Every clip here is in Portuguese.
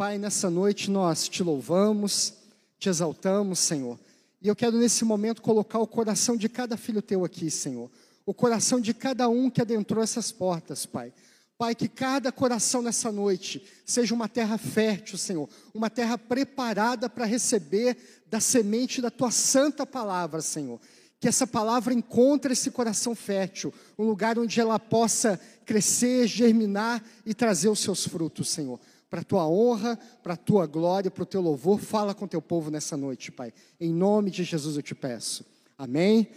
Pai, nessa noite nós te louvamos, te exaltamos, Senhor. E eu quero nesse momento colocar o coração de cada filho teu aqui, Senhor. O coração de cada um que adentrou essas portas, Pai. Pai, que cada coração nessa noite seja uma terra fértil, Senhor, uma terra preparada para receber da semente da tua santa palavra, Senhor. Que essa palavra encontre esse coração fértil, um lugar onde ela possa crescer, germinar e trazer os seus frutos, Senhor. Para a tua honra, para a tua glória, para o teu louvor, fala com teu povo nessa noite, Pai. Em nome de Jesus eu te peço. Amém.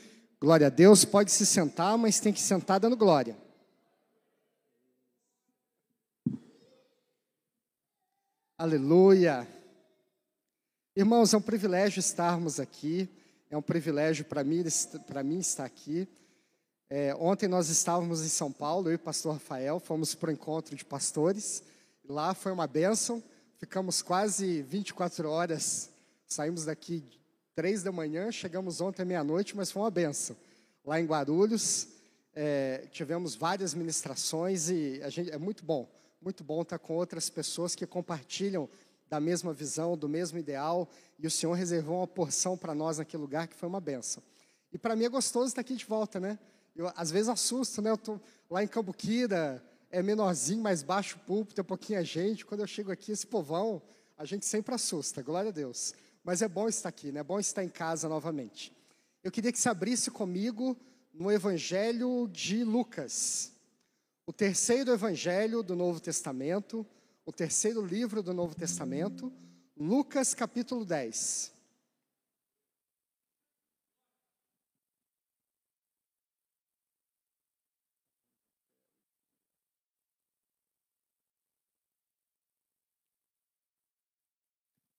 Glória a Deus. Pode se sentar, mas tem que sentar dando glória. Aleluia. Irmãos, é um privilégio estarmos aqui, é um privilégio para mim, mim estar aqui. É, ontem nós estávamos em São Paulo, eu e o pastor Rafael, fomos para o encontro de pastores. Lá foi uma bênção, ficamos quase 24 horas, saímos daqui três da manhã, chegamos ontem meia-noite, mas foi uma bênção. Lá em Guarulhos, é, tivemos várias ministrações e gente, é muito bom muito bom estar com outras pessoas que compartilham da mesma visão, do mesmo ideal, e o Senhor reservou uma porção para nós naquele lugar que foi uma benção. E para mim é gostoso estar aqui de volta, né? Eu às vezes assusto, né? Eu tô lá em Cambuquira, é menorzinho, mais baixo o púlpito, tem um pouquinho a gente. Quando eu chego aqui, esse povão, a gente sempre assusta, glória a Deus. Mas é bom estar aqui, né? É bom estar em casa novamente. Eu queria que se abrisse comigo no Evangelho de Lucas o terceiro evangelho do Novo Testamento, o terceiro livro do Novo Testamento, Lucas capítulo 10.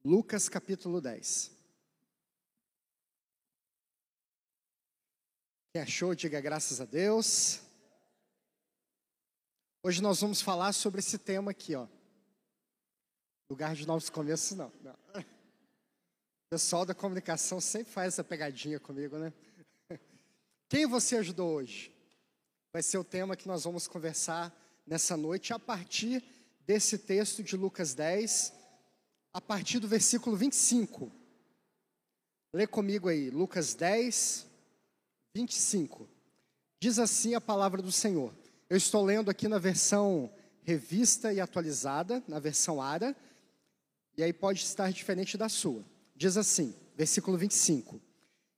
Lucas capítulo 10. Quem achou, diga graças a Deus. Hoje nós vamos falar sobre esse tema aqui, ó. Lugar de novos começos, não. não. O pessoal da comunicação sempre faz essa pegadinha comigo, né? Quem você ajudou hoje? Vai ser o tema que nós vamos conversar nessa noite a partir desse texto de Lucas 10, a partir do versículo 25. Lê comigo aí, Lucas 10, 25. Diz assim a palavra do Senhor. Eu estou lendo aqui na versão revista e atualizada, na versão ARA, e aí pode estar diferente da sua. Diz assim, versículo 25: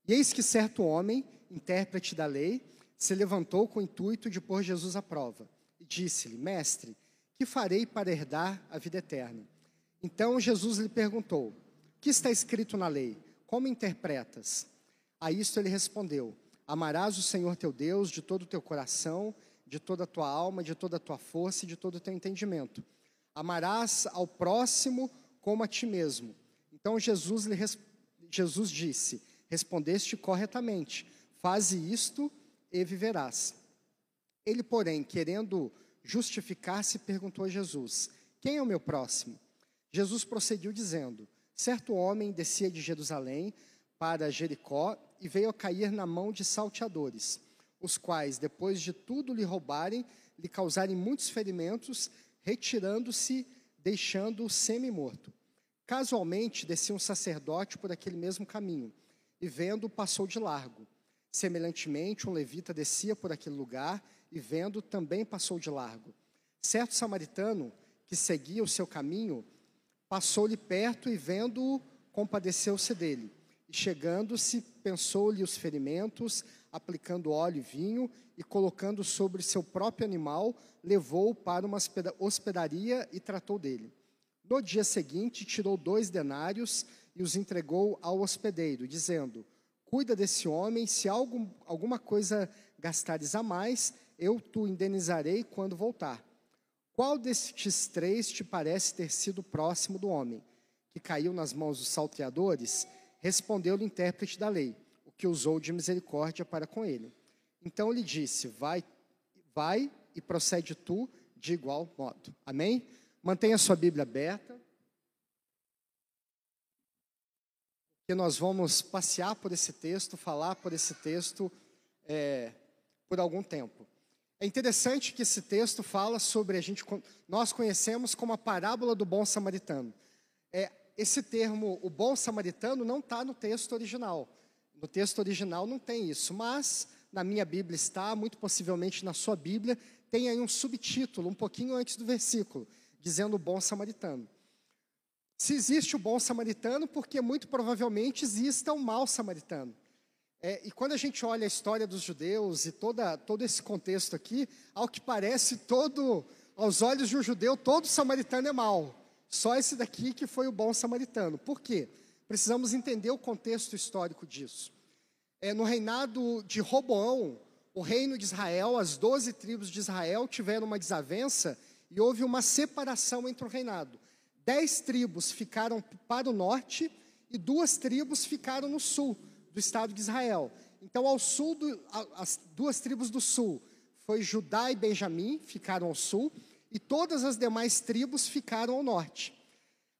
E eis que certo homem, intérprete da lei, se levantou com o intuito de pôr Jesus à prova, e disse-lhe: Mestre, que farei para herdar a vida eterna? Então Jesus lhe perguntou: que está escrito na lei? Como interpretas? A isto ele respondeu: Amarás o Senhor teu Deus de todo o teu coração, de toda a tua alma, de toda a tua força e de todo o teu entendimento. Amarás ao próximo como a ti mesmo. Então Jesus, lhe, Jesus disse: Respondeste corretamente, faze isto e viverás. Ele, porém, querendo justificar-se, perguntou a Jesus: Quem é o meu próximo? Jesus prosseguiu dizendo: Certo homem descia de Jerusalém para Jericó e veio a cair na mão de salteadores os quais, depois de tudo lhe roubarem, lhe causarem muitos ferimentos, retirando-se, deixando-o semi-morto. Casualmente descia um sacerdote por aquele mesmo caminho, e vendo, passou de largo. Semelhantemente, um levita descia por aquele lugar, e vendo, também passou de largo. Certo samaritano, que seguia o seu caminho, passou-lhe perto e, vendo-o, compadeceu-se dele. E chegando-se, pensou-lhe os ferimentos, aplicando óleo e vinho, e colocando sobre seu próprio animal, levou-o para uma hospedaria e tratou dele. No dia seguinte, tirou dois denários e os entregou ao hospedeiro, dizendo: Cuida desse homem, se algo, alguma coisa gastares a mais, eu te indenizarei quando voltar. Qual destes três te parece ter sido próximo do homem, que caiu nas mãos dos salteadores? Respondeu-lhe o intérprete da lei que usou de misericórdia para com ele. Então ele disse: Vai, vai e procede tu de igual modo. Amém? Mantenha sua Bíblia aberta. Que nós vamos passear por esse texto, falar por esse texto é, por algum tempo. É interessante que esse texto fala sobre a gente, nós conhecemos como a parábola do bom samaritano. É, esse termo, o bom samaritano, não está no texto original. No texto original não tem isso, mas na minha Bíblia está, muito possivelmente na sua Bíblia, tem aí um subtítulo, um pouquinho antes do versículo, dizendo o bom samaritano. Se existe o bom samaritano, porque muito provavelmente exista o mau samaritano. É, e quando a gente olha a história dos judeus e toda, todo esse contexto aqui, ao que parece, todo, aos olhos de um judeu, todo samaritano é mau. Só esse daqui que foi o bom samaritano. Por quê? Precisamos entender o contexto histórico disso. É, no reinado de Roboão, o reino de Israel, as doze tribos de Israel tiveram uma desavença e houve uma separação entre o reinado. Dez tribos ficaram para o norte e duas tribos ficaram no sul do estado de Israel. Então, ao sul, do, as duas tribos do sul foi Judá e Benjamim, ficaram ao sul, e todas as demais tribos ficaram ao norte.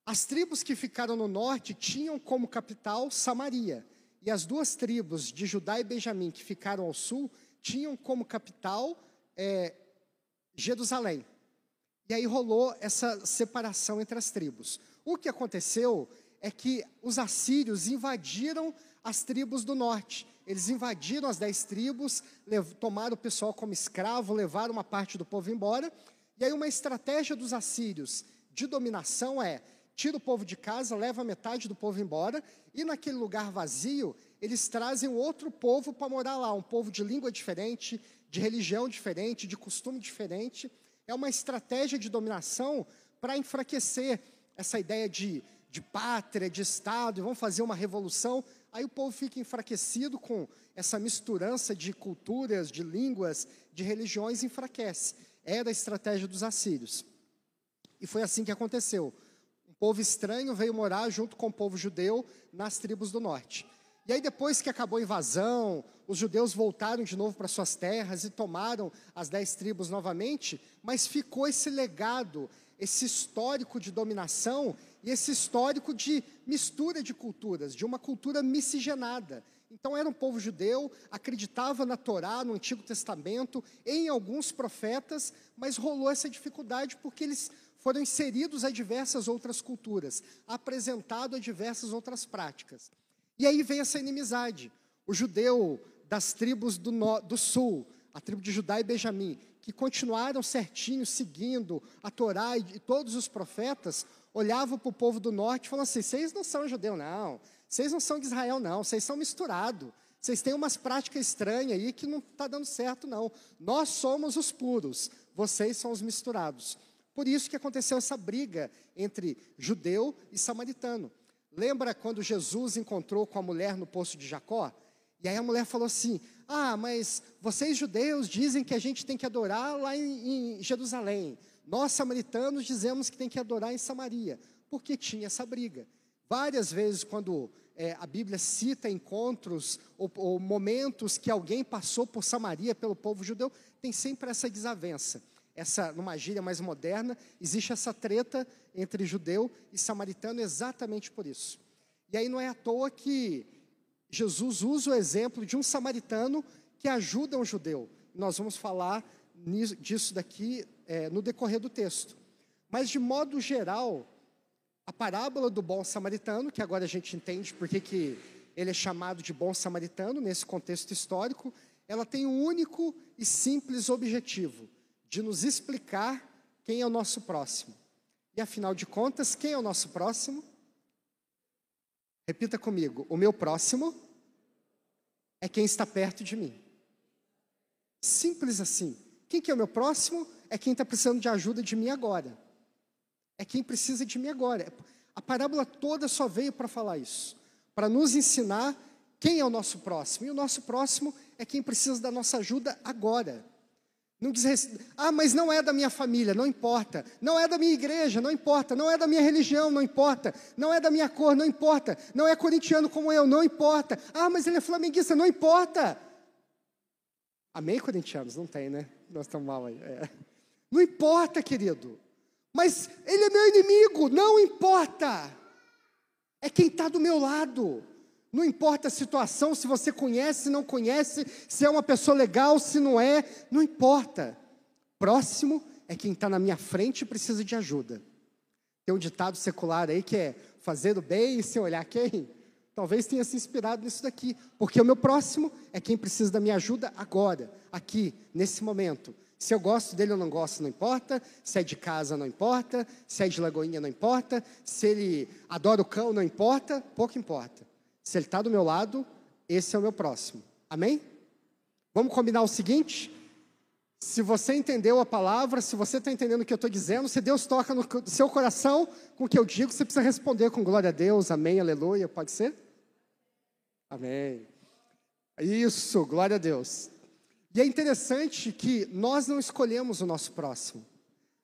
As tribos que ficaram no norte tinham como capital Samaria, e as duas tribos de Judá e Benjamim que ficaram ao sul tinham como capital é, Jerusalém. E aí rolou essa separação entre as tribos. O que aconteceu é que os assírios invadiram as tribos do norte. Eles invadiram as dez tribos, tomaram o pessoal como escravo, levaram uma parte do povo embora. E aí, uma estratégia dos assírios de dominação é: tira o povo de casa, leva metade do povo embora, e naquele lugar vazio, eles trazem outro povo para morar lá, um povo de língua diferente, de religião diferente, de costume diferente. É uma estratégia de dominação para enfraquecer essa ideia de, de pátria, de Estado, e vão fazer uma revolução. Aí o povo fica enfraquecido com essa misturança de culturas, de línguas, de religiões, enfraquece. Era a estratégia dos assírios. E foi assim que aconteceu. Um povo estranho veio morar junto com o povo judeu nas tribos do norte. E aí, depois que acabou a invasão, os judeus voltaram de novo para suas terras e tomaram as dez tribos novamente, mas ficou esse legado, esse histórico de dominação e esse histórico de mistura de culturas, de uma cultura miscigenada. Então era um povo judeu, acreditava na Torá, no Antigo Testamento, em alguns profetas, mas rolou essa dificuldade porque eles foram inseridos a diversas outras culturas, apresentado a diversas outras práticas. E aí vem essa inimizade. O judeu das tribos do, no, do sul, a tribo de Judá e Benjamim, que continuaram certinho, seguindo a Torá e, e todos os profetas, olhava para o povo do norte e falava assim: vocês não são judeu, não. Vocês não são de Israel, não. Vocês são misturados. Vocês têm umas práticas estranhas aí que não está dando certo, não. Nós somos os puros, vocês são os misturados. Por isso que aconteceu essa briga entre judeu e samaritano. Lembra quando Jesus encontrou com a mulher no poço de Jacó? E aí a mulher falou assim: Ah, mas vocês judeus dizem que a gente tem que adorar lá em, em Jerusalém. Nós, samaritanos, dizemos que tem que adorar em Samaria, porque tinha essa briga. Várias vezes, quando é, a Bíblia cita encontros ou, ou momentos que alguém passou por Samaria, pelo povo judeu, tem sempre essa desavença. Essa, numa gíria mais moderna, existe essa treta entre judeu e samaritano exatamente por isso. E aí não é à toa que Jesus usa o exemplo de um samaritano que ajuda um judeu. Nós vamos falar disso daqui é, no decorrer do texto. Mas, de modo geral, a parábola do bom samaritano, que agora a gente entende porque que ele é chamado de bom samaritano nesse contexto histórico, ela tem um único e simples objetivo de nos explicar quem é o nosso próximo. E afinal de contas, quem é o nosso próximo? Repita comigo: o meu próximo é quem está perto de mim. Simples assim. Quem que é o meu próximo? É quem está precisando de ajuda de mim agora. É quem precisa de mim agora. A parábola toda só veio para falar isso, para nos ensinar quem é o nosso próximo. E o nosso próximo é quem precisa da nossa ajuda agora. Não diz, ah, mas não é da minha família, não importa. Não é da minha igreja, não importa. Não é da minha religião, não importa. Não é da minha cor, não importa. Não é corintiano como eu, não importa. Ah, mas ele é flamenguista, não importa. Amém, corintianos? Não tem, né? Nós estamos mal aí. É. Não importa, querido. Mas ele é meu inimigo, não importa. É quem está do meu lado. Não importa a situação, se você conhece, não conhece, se é uma pessoa legal, se não é, não importa. Próximo é quem está na minha frente e precisa de ajuda. Tem um ditado secular aí que é fazer o bem sem olhar quem. Talvez tenha se inspirado nisso daqui, porque o meu próximo é quem precisa da minha ajuda agora, aqui, nesse momento. Se eu gosto dele ou não gosto, não importa. Se é de casa, não importa. Se é de Lagoinha, não importa. Se ele adora o cão, não importa. Pouco importa. Se ele está do meu lado, esse é o meu próximo. Amém? Vamos combinar o seguinte? Se você entendeu a palavra, se você está entendendo o que eu estou dizendo, se Deus toca no seu coração com o que eu digo, você precisa responder com glória a Deus, amém, aleluia, pode ser? Amém. Isso, glória a Deus. E é interessante que nós não escolhemos o nosso próximo.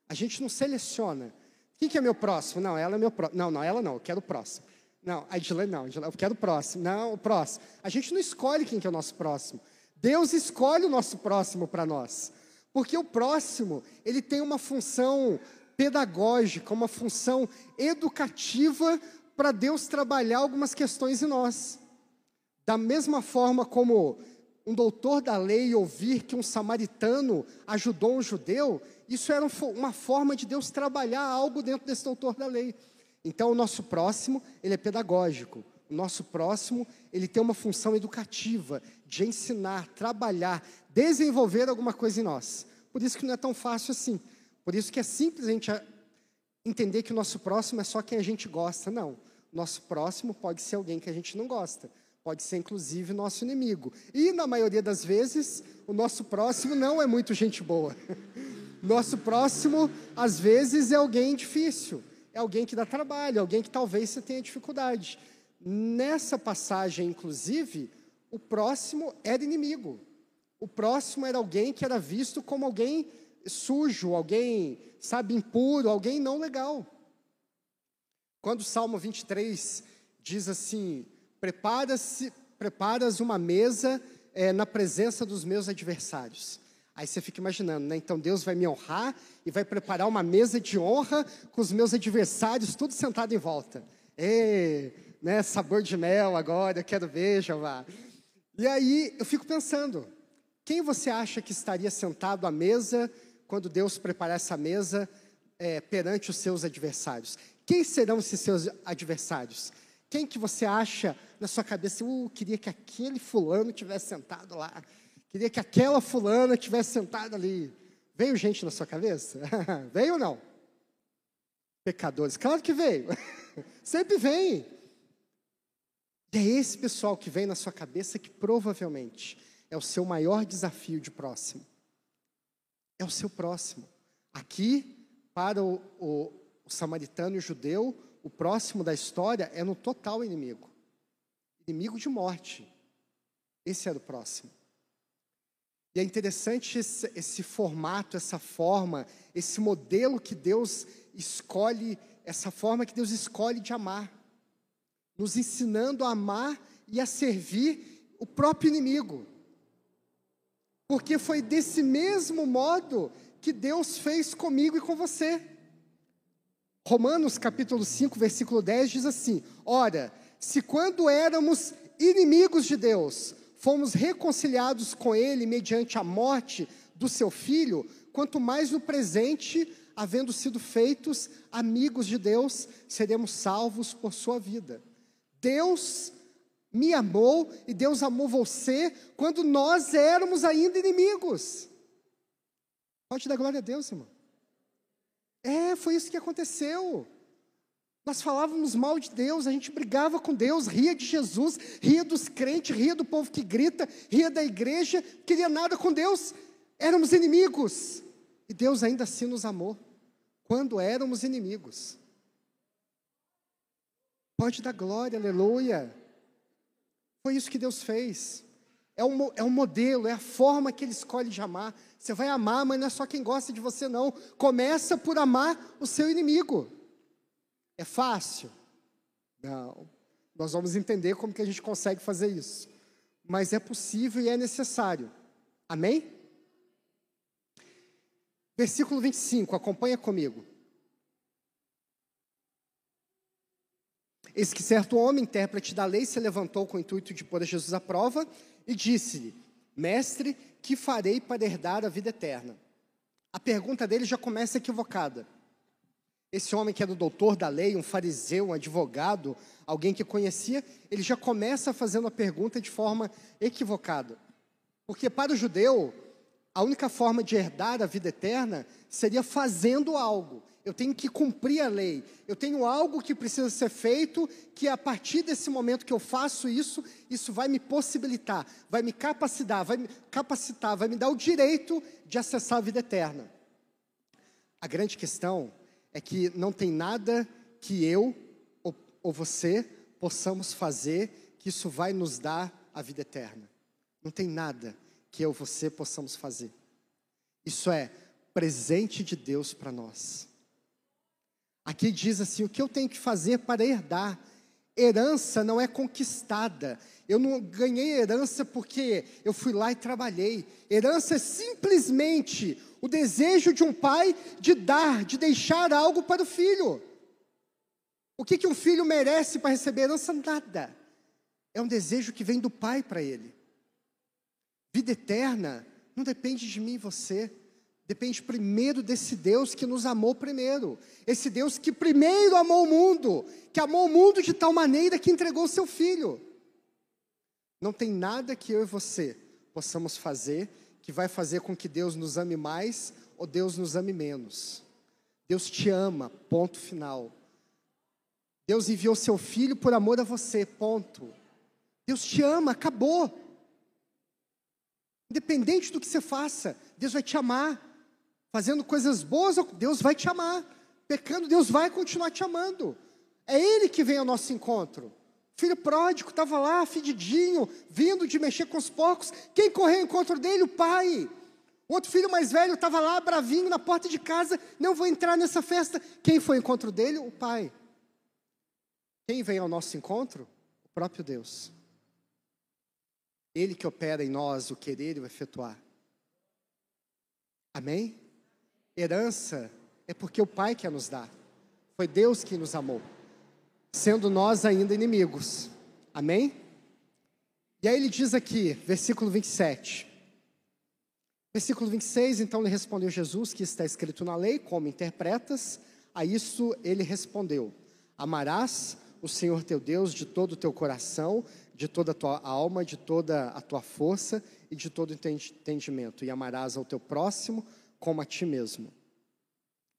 A gente não seleciona. Quem que é meu próximo? Não, ela é meu próximo. Não, não, ela não, eu quero o próximo. Não, a Edilene não, eu quero o próximo. Não, o próximo. A gente não escolhe quem que é o nosso próximo. Deus escolhe o nosso próximo para nós. Porque o próximo, ele tem uma função pedagógica, uma função educativa para Deus trabalhar algumas questões em nós. Da mesma forma como um doutor da lei ouvir que um samaritano ajudou um judeu, isso era uma forma de Deus trabalhar algo dentro desse doutor da lei. Então, o nosso próximo, ele é pedagógico. O nosso próximo, ele tem uma função educativa, de ensinar, trabalhar, desenvolver alguma coisa em nós. Por isso que não é tão fácil assim. Por isso que é simples a gente entender que o nosso próximo é só quem a gente gosta. Não. Nosso próximo pode ser alguém que a gente não gosta pode ser inclusive nosso inimigo. E na maioria das vezes, o nosso próximo não é muito gente boa. Nosso próximo, às vezes, é alguém difícil, é alguém que dá trabalho, alguém que talvez você tenha dificuldade. Nessa passagem, inclusive, o próximo era inimigo. O próximo era alguém que era visto como alguém sujo, alguém, sabe, impuro, alguém não legal. Quando o Salmo 23 diz assim: Prepara-se, preparas uma mesa é, na presença dos meus adversários. Aí você fica imaginando, né? Então Deus vai me honrar e vai preparar uma mesa de honra com os meus adversários, tudo sentado em volta. Ê, né? Sabor de mel agora, eu quero ver, Jeová. E aí eu fico pensando, quem você acha que estaria sentado à mesa quando Deus preparar essa mesa é, perante os seus adversários? Quem serão esses seus adversários? Quem que você acha na sua cabeça, uh, queria que aquele fulano tivesse sentado lá, queria que aquela fulana tivesse sentado ali. Veio gente na sua cabeça? veio ou não? Pecadores, claro que veio. Sempre vem. E é esse pessoal que vem na sua cabeça que provavelmente é o seu maior desafio de próximo. É o seu próximo. Aqui, para o, o, o samaritano e o judeu, o próximo da história é no total inimigo inimigo de morte. Esse era o próximo. E é interessante esse, esse, formato, essa forma, esse modelo que Deus escolhe, essa forma que Deus escolhe de amar, nos ensinando a amar e a servir o próprio inimigo. Porque foi desse mesmo modo que Deus fez comigo e com você. Romanos capítulo 5, versículo 10 diz assim: Ora, se quando éramos inimigos de Deus, fomos reconciliados com Ele mediante a morte do seu filho, quanto mais no presente, havendo sido feitos amigos de Deus, seremos salvos por sua vida. Deus me amou e Deus amou você quando nós éramos ainda inimigos. Pode dar glória a Deus, irmão. É, foi isso que aconteceu. Nós falávamos mal de Deus, a gente brigava com Deus, ria de Jesus, ria dos crentes, ria do povo que grita, ria da igreja, queria nada com Deus. Éramos inimigos. E Deus ainda assim nos amou, quando éramos inimigos. Pode dar glória, aleluia. Foi isso que Deus fez. É um, é um modelo, é a forma que Ele escolhe de amar. Você vai amar, mas não é só quem gosta de você, não. Começa por amar o seu inimigo. É fácil? Não. Nós vamos entender como que a gente consegue fazer isso. Mas é possível e é necessário. Amém? Versículo 25, acompanha comigo. Eis que certo homem, intérprete da lei, se levantou com o intuito de pôr Jesus à prova e disse-lhe: Mestre, que farei para herdar a vida eterna? A pergunta dele já começa equivocada. Esse homem que era o doutor da lei, um fariseu, um advogado, alguém que conhecia, ele já começa fazendo a pergunta de forma equivocada. Porque para o judeu, a única forma de herdar a vida eterna seria fazendo algo eu tenho que cumprir a lei, eu tenho algo que precisa ser feito, que a partir desse momento que eu faço isso, isso vai me possibilitar, vai me capacitar, vai me capacitar, vai me dar o direito de acessar a vida eterna. A grande questão é que não tem nada que eu ou, ou você possamos fazer que isso vai nos dar a vida eterna. Não tem nada que eu ou você possamos fazer. Isso é presente de Deus para nós. Aqui diz assim: o que eu tenho que fazer para herdar? Herança não é conquistada. Eu não ganhei herança porque eu fui lá e trabalhei. Herança é simplesmente o desejo de um pai de dar, de deixar algo para o filho. O que, que um filho merece para receber herança? Nada. É um desejo que vem do pai para ele. Vida eterna não depende de mim e você. Depende primeiro desse Deus que nos amou primeiro. Esse Deus que primeiro amou o mundo, que amou o mundo de tal maneira que entregou o seu filho. Não tem nada que eu e você possamos fazer que vai fazer com que Deus nos ame mais ou Deus nos ame menos. Deus te ama, ponto final. Deus enviou seu filho por amor a você, ponto. Deus te ama, acabou. Independente do que você faça, Deus vai te amar. Fazendo coisas boas, Deus vai te amar. Pecando, Deus vai continuar te amando. É Ele que vem ao nosso encontro. Filho pródigo estava lá, fedidinho, vindo de mexer com os porcos. Quem correu ao encontro dele? O pai. Outro filho mais velho estava lá, bravinho, na porta de casa. Não vou entrar nessa festa. Quem foi ao encontro dele? O pai. Quem vem ao nosso encontro? O próprio Deus. Ele que opera em nós o querer e o efetuar. Amém? Herança é porque o Pai quer nos dar. Foi Deus que nos amou, sendo nós ainda inimigos. Amém? E aí ele diz aqui, versículo 27. Versículo 26, então lhe respondeu Jesus, que está escrito na lei, como interpretas? A isso ele respondeu: Amarás o Senhor teu Deus de todo o teu coração, de toda a tua alma, de toda a tua força e de todo o entendimento, e amarás ao teu próximo como a ti mesmo.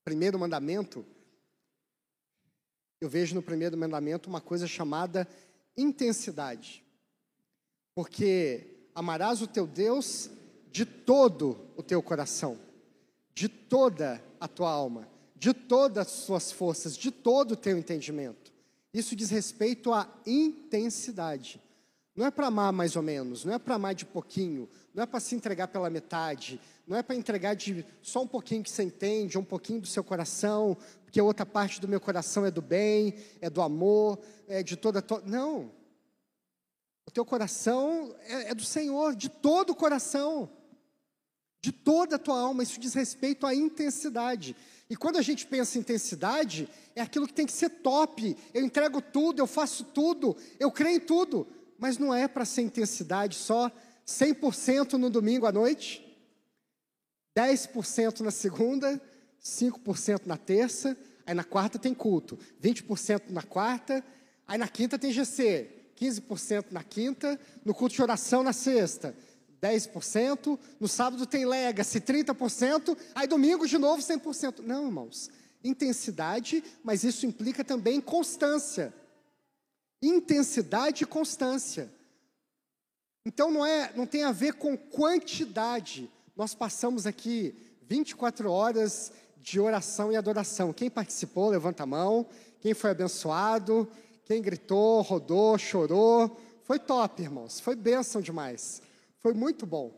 Primeiro mandamento, eu vejo no primeiro mandamento uma coisa chamada intensidade. Porque amarás o teu Deus de todo o teu coração, de toda a tua alma, de todas as suas forças, de todo o teu entendimento. Isso diz respeito à intensidade. Não é para amar mais ou menos, não é para amar de pouquinho, não é para se entregar pela metade, não é para entregar de só um pouquinho que você entende, um pouquinho do seu coração, porque a outra parte do meu coração é do bem, é do amor, é de toda tua. Não. O teu coração é, é do Senhor, de todo o coração, de toda a tua alma. Isso diz respeito à intensidade. E quando a gente pensa em intensidade, é aquilo que tem que ser top. Eu entrego tudo, eu faço tudo, eu creio em tudo. Mas não é para ser intensidade só 100% no domingo à noite, 10% na segunda, 5% na terça, aí na quarta tem culto, 20% na quarta, aí na quinta tem GC, 15% na quinta, no culto de oração na sexta, 10%, no sábado tem legacy, 30%, aí domingo de novo 100%. Não, irmãos, intensidade, mas isso implica também constância. Intensidade e constância. Então não é, não tem a ver com quantidade, nós passamos aqui 24 horas de oração e adoração. Quem participou, levanta a mão. Quem foi abençoado, quem gritou, rodou, chorou. Foi top, irmãos. Foi bênção demais. Foi muito bom.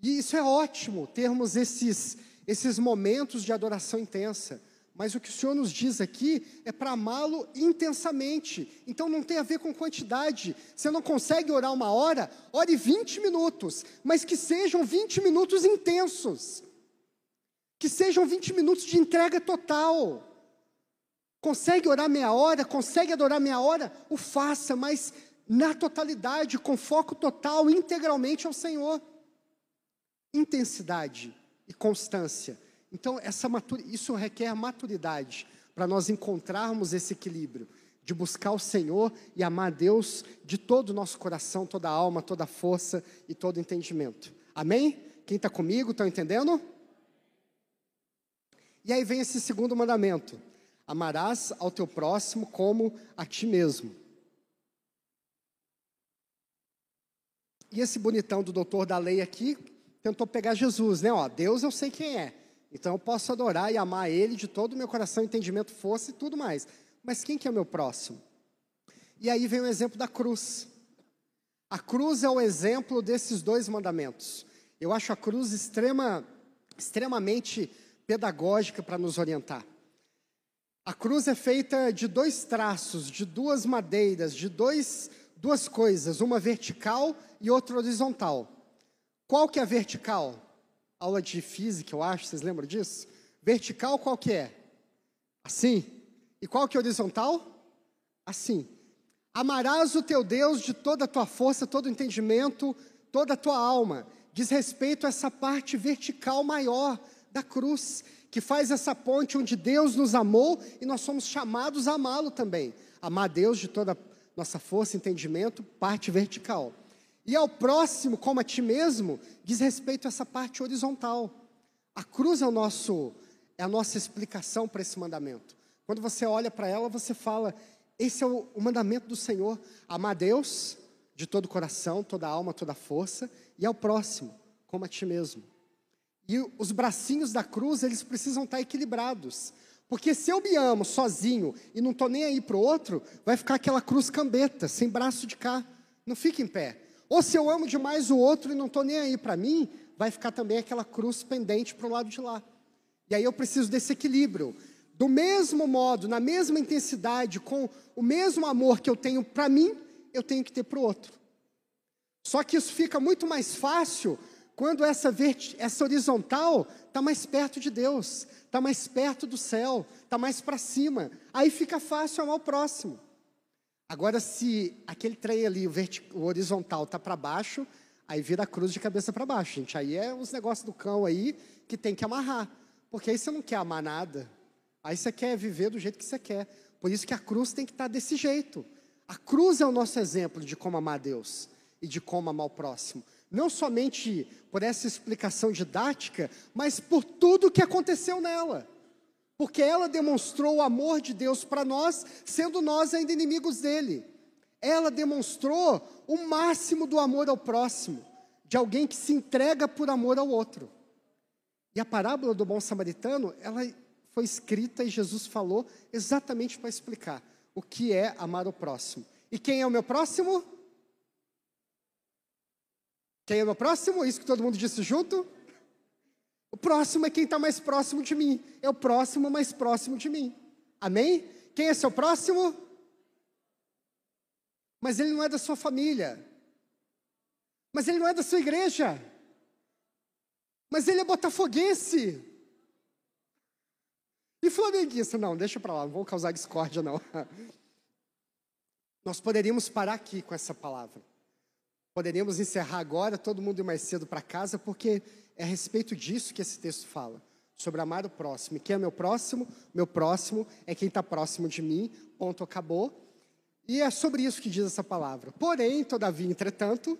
E isso é ótimo, termos esses, esses momentos de adoração intensa. Mas o que o Senhor nos diz aqui é para amá-lo intensamente. Então não tem a ver com quantidade. Você não consegue orar uma hora, ore 20 minutos, mas que sejam 20 minutos intensos. Que sejam 20 minutos de entrega total. Consegue orar meia hora? Consegue adorar meia hora? O faça, mas na totalidade, com foco total, integralmente ao Senhor. Intensidade e constância. Então, essa isso requer maturidade para nós encontrarmos esse equilíbrio de buscar o Senhor e amar Deus de todo o nosso coração, toda a alma, toda a força e todo o entendimento. Amém? Quem está comigo, está entendendo? E aí vem esse segundo mandamento: amarás ao teu próximo como a ti mesmo. E esse bonitão do doutor da lei aqui tentou pegar Jesus, né? Ó, Deus eu sei quem é. Então eu posso adorar e amar Ele de todo o meu coração, entendimento, força e tudo mais. Mas quem que é o meu próximo? E aí vem o exemplo da cruz. A cruz é o exemplo desses dois mandamentos. Eu acho a cruz extrema, extremamente pedagógica para nos orientar. A cruz é feita de dois traços, de duas madeiras, de dois, duas coisas, uma vertical e outra horizontal. Qual que é a vertical? Aula de física, eu acho, vocês lembram disso? Vertical qual que é? Assim. E qual que é horizontal? Assim. Amarás o teu Deus de toda a tua força, todo o entendimento, toda a tua alma. Diz respeito a essa parte vertical maior da cruz, que faz essa ponte onde Deus nos amou e nós somos chamados a amá-lo também. Amar Deus de toda a nossa força, entendimento, parte vertical. E ao próximo, como a ti mesmo, diz respeito a essa parte horizontal. A cruz é, o nosso, é a nossa explicação para esse mandamento. Quando você olha para ela, você fala: esse é o, o mandamento do Senhor. Amar Deus de todo o coração, toda a alma, toda a força, e ao próximo, como a ti mesmo. E os bracinhos da cruz, eles precisam estar equilibrados. Porque se eu me amo sozinho e não estou nem aí para o outro, vai ficar aquela cruz cambeta, sem braço de cá. Não fica em pé. Ou se eu amo demais o outro e não estou nem aí para mim, vai ficar também aquela cruz pendente para o lado de lá. E aí eu preciso desse equilíbrio. Do mesmo modo, na mesma intensidade, com o mesmo amor que eu tenho para mim, eu tenho que ter para o outro. Só que isso fica muito mais fácil quando essa, essa horizontal está mais perto de Deus, está mais perto do céu, está mais para cima. Aí fica fácil amar o próximo. Agora, se aquele trem ali, o, o horizontal, está para baixo, aí vira a cruz de cabeça para baixo, gente. Aí é os negócios do cão aí que tem que amarrar. Porque aí você não quer amar nada. Aí você quer viver do jeito que você quer. Por isso que a cruz tem que estar tá desse jeito. A cruz é o nosso exemplo de como amar Deus e de como amar o próximo não somente por essa explicação didática, mas por tudo que aconteceu nela. Porque ela demonstrou o amor de Deus para nós, sendo nós ainda inimigos dele. Ela demonstrou o máximo do amor ao próximo, de alguém que se entrega por amor ao outro. E a parábola do bom samaritano, ela foi escrita e Jesus falou exatamente para explicar o que é amar o próximo. E quem é o meu próximo? Quem é o meu próximo? Isso que todo mundo disse junto? O próximo é quem está mais próximo de mim. É o próximo mais próximo de mim. Amém? Quem é seu próximo? Mas ele não é da sua família. Mas ele não é da sua igreja. Mas ele é botafoguense. E flamenguista? Não, deixa para lá, não vou causar discórdia, não. Nós poderíamos parar aqui com essa palavra. Poderíamos encerrar agora, todo mundo ir mais cedo para casa, porque é a respeito disso que esse texto fala, sobre amar o próximo. E quem é meu próximo? Meu próximo é quem está próximo de mim, ponto, acabou. E é sobre isso que diz essa palavra. Porém, todavia, entretanto,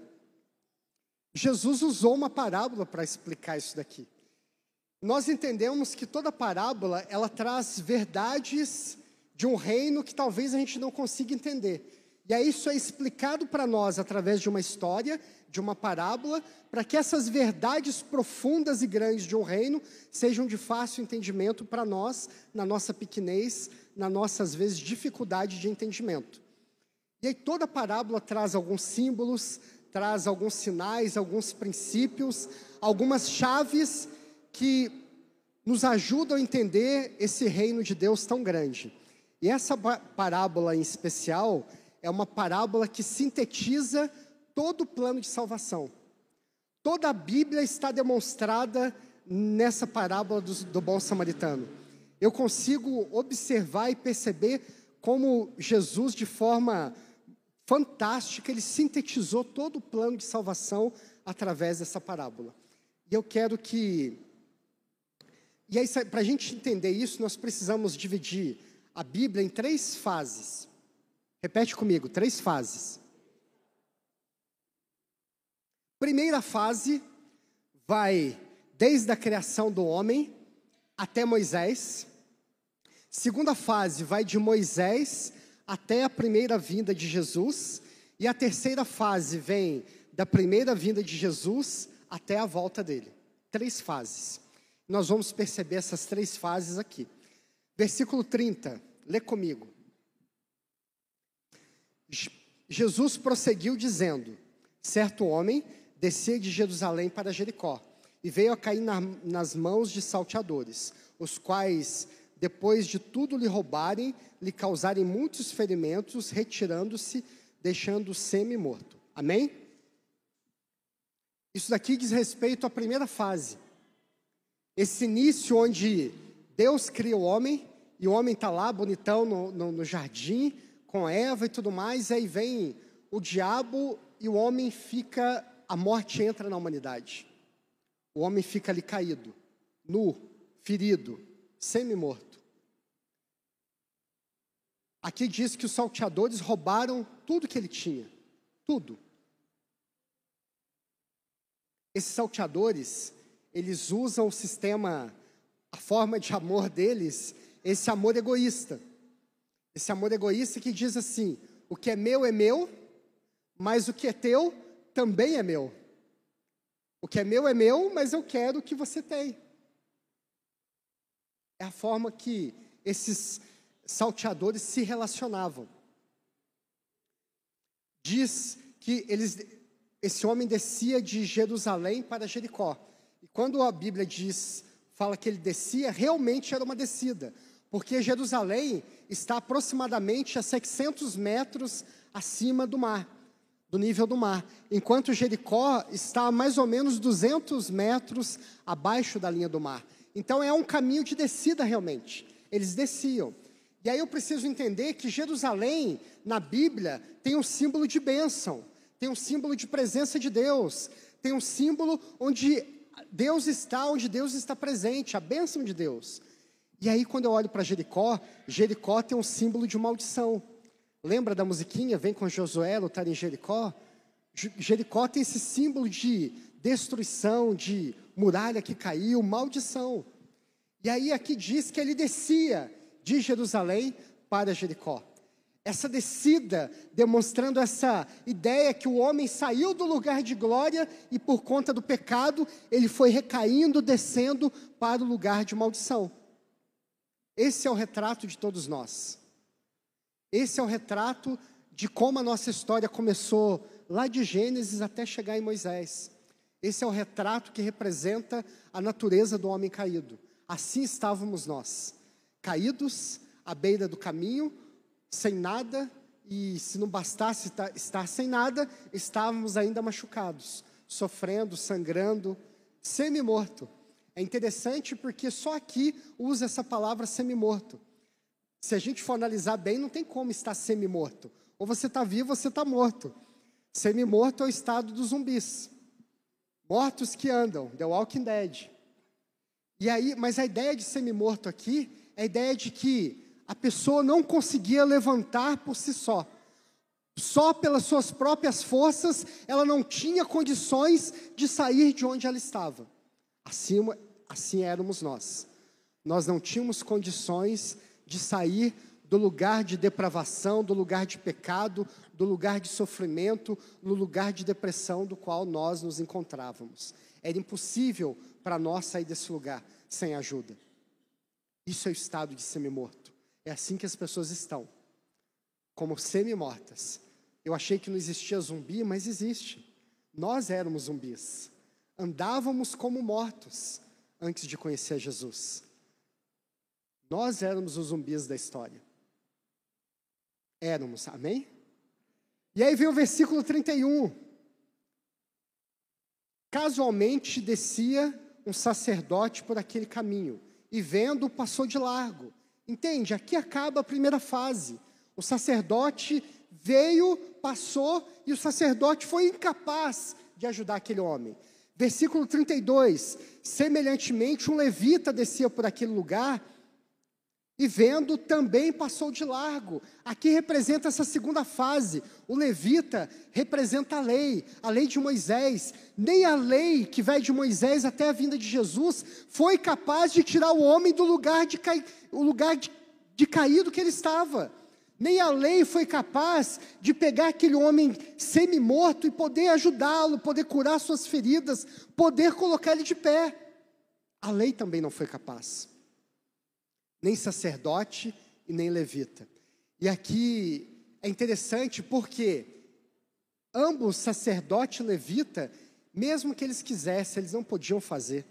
Jesus usou uma parábola para explicar isso daqui. Nós entendemos que toda parábola, ela traz verdades de um reino que talvez a gente não consiga entender. E aí isso é explicado para nós através de uma história, de uma parábola, para que essas verdades profundas e grandes de um reino sejam de fácil entendimento para nós, na nossa pequenez, na nossa, às vezes, dificuldade de entendimento. E aí toda parábola traz alguns símbolos, traz alguns sinais, alguns princípios, algumas chaves que nos ajudam a entender esse reino de Deus tão grande. E essa parábola em especial, é uma parábola que sintetiza todo o plano de salvação. Toda a Bíblia está demonstrada nessa parábola do, do bom samaritano. eu consigo observar e perceber como Jesus, de forma fantástica, ele sintetizou todo o plano de salvação através dessa parábola. E eu quero que. E aí, para a gente entender isso, nós precisamos dividir a Bíblia em três fases. Repete comigo: três fases. Primeira fase vai desde a criação do homem até Moisés. Segunda fase vai de Moisés até a primeira vinda de Jesus. E a terceira fase vem da primeira vinda de Jesus até a volta dele. Três fases. Nós vamos perceber essas três fases aqui. Versículo 30, lê comigo. Jesus prosseguiu dizendo: Certo homem descia de Jerusalém para Jericó e veio a cair na, nas mãos de salteadores, os quais, depois de tudo lhe roubarem, lhe causarem muitos ferimentos, retirando-se, deixando-o semi-morto. Amém? Isso daqui diz respeito à primeira fase. Esse início onde Deus cria o homem, e o homem está lá, bonitão, no, no, no jardim, com Eva e tudo mais, aí vem o diabo e o homem fica, a morte entra na humanidade. O homem fica ali caído, nu, ferido, semi-morto. Aqui diz que os salteadores roubaram tudo que ele tinha, tudo. Esses salteadores, eles usam o sistema, a forma de amor deles, esse amor egoísta. Esse amor egoísta que diz assim: o que é meu é meu, mas o que é teu também é meu. O que é meu é meu, mas eu quero o que você tem. É a forma que esses salteadores se relacionavam. Diz que eles esse homem descia de Jerusalém para Jericó. E quando a Bíblia diz, fala que ele descia, realmente era uma descida, porque Jerusalém está aproximadamente a 600 metros acima do mar, do nível do mar, enquanto Jericó está a mais ou menos 200 metros abaixo da linha do mar. Então é um caminho de descida realmente. Eles desciam. E aí eu preciso entender que Jerusalém, na Bíblia, tem um símbolo de bênção tem um símbolo de presença de Deus, tem um símbolo onde Deus está, onde Deus está presente, a bênção de Deus. E aí, quando eu olho para Jericó, Jericó tem um símbolo de maldição. Lembra da musiquinha? Vem com Josué lutar em Jericó? Jericó tem esse símbolo de destruição, de muralha que caiu, maldição. E aí aqui diz que ele descia de Jerusalém para Jericó essa descida, demonstrando essa ideia que o homem saiu do lugar de glória e por conta do pecado, ele foi recaindo, descendo para o lugar de maldição. Esse é o retrato de todos nós. Esse é o retrato de como a nossa história começou lá de Gênesis até chegar em Moisés. Esse é o retrato que representa a natureza do homem caído. Assim estávamos nós, caídos à beira do caminho, sem nada, e se não bastasse estar sem nada, estávamos ainda machucados, sofrendo, sangrando, semi-morto. É interessante porque só aqui usa essa palavra semi-morto. Se a gente for analisar bem, não tem como estar semi-morto. Ou você está vivo ou você está morto. Semi-morto é o estado dos zumbis. Mortos que andam, The Walking Dead. E aí, mas a ideia de semi-morto aqui é a ideia de que a pessoa não conseguia levantar por si só. Só pelas suas próprias forças, ela não tinha condições de sair de onde ela estava. Assim, assim éramos nós. Nós não tínhamos condições de sair do lugar de depravação, do lugar de pecado, do lugar de sofrimento, no lugar de depressão do qual nós nos encontrávamos. Era impossível para nós sair desse lugar sem ajuda. Isso é o estado de semi-morto. É assim que as pessoas estão, como semi-mortas. Eu achei que não existia zumbi, mas existe. Nós éramos zumbis. Andávamos como mortos antes de conhecer Jesus. Nós éramos os zumbis da história. Éramos, amém? E aí vem o versículo 31. Casualmente descia um sacerdote por aquele caminho e vendo, passou de largo. Entende? Aqui acaba a primeira fase. O sacerdote veio, passou, e o sacerdote foi incapaz de ajudar aquele homem. Versículo 32: Semelhantemente, um levita descia por aquele lugar e vendo também passou de largo. Aqui representa essa segunda fase. O levita representa a lei, a lei de Moisés. Nem a lei que vai de Moisés até a vinda de Jesus foi capaz de tirar o homem do lugar de, cai, o lugar de, de caído que ele estava. Nem a lei foi capaz de pegar aquele homem semi-morto e poder ajudá-lo, poder curar suas feridas, poder colocar ele de pé. A lei também não foi capaz nem sacerdote e nem levita. E aqui é interessante porque ambos, sacerdote e levita, mesmo que eles quisessem, eles não podiam fazer.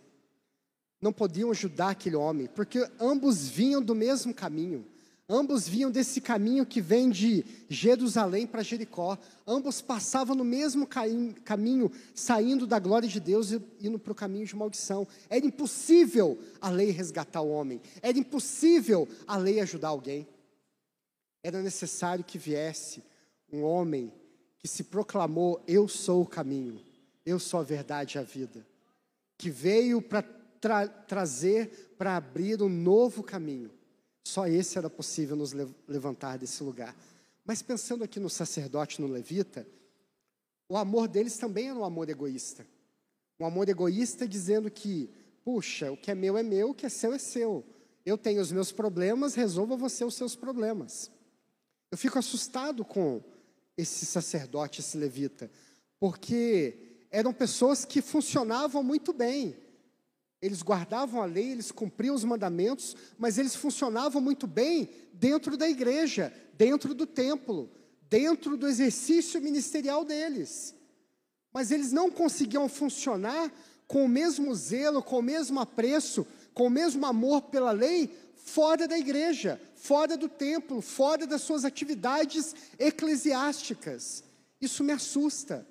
Não podiam ajudar aquele homem, porque ambos vinham do mesmo caminho. Ambos vinham desse caminho que vem de Jerusalém para Jericó. Ambos passavam no mesmo caminho, saindo da glória de Deus e indo para o caminho de maldição. Era impossível a lei resgatar o homem. Era impossível a lei ajudar alguém. Era necessário que viesse um homem que se proclamou: Eu sou o caminho, eu sou a verdade e a vida. Que veio para tra trazer, para abrir um novo caminho só esse era possível nos levantar desse lugar. Mas pensando aqui no sacerdote, no levita, o amor deles também era um amor egoísta. Um amor egoísta dizendo que, puxa, o que é meu é meu, o que é seu é seu. Eu tenho os meus problemas, resolva você os seus problemas. Eu fico assustado com esse sacerdote, esse levita, porque eram pessoas que funcionavam muito bem, eles guardavam a lei, eles cumpriam os mandamentos, mas eles funcionavam muito bem dentro da igreja, dentro do templo, dentro do exercício ministerial deles. Mas eles não conseguiam funcionar com o mesmo zelo, com o mesmo apreço, com o mesmo amor pela lei fora da igreja, fora do templo, fora das suas atividades eclesiásticas. Isso me assusta.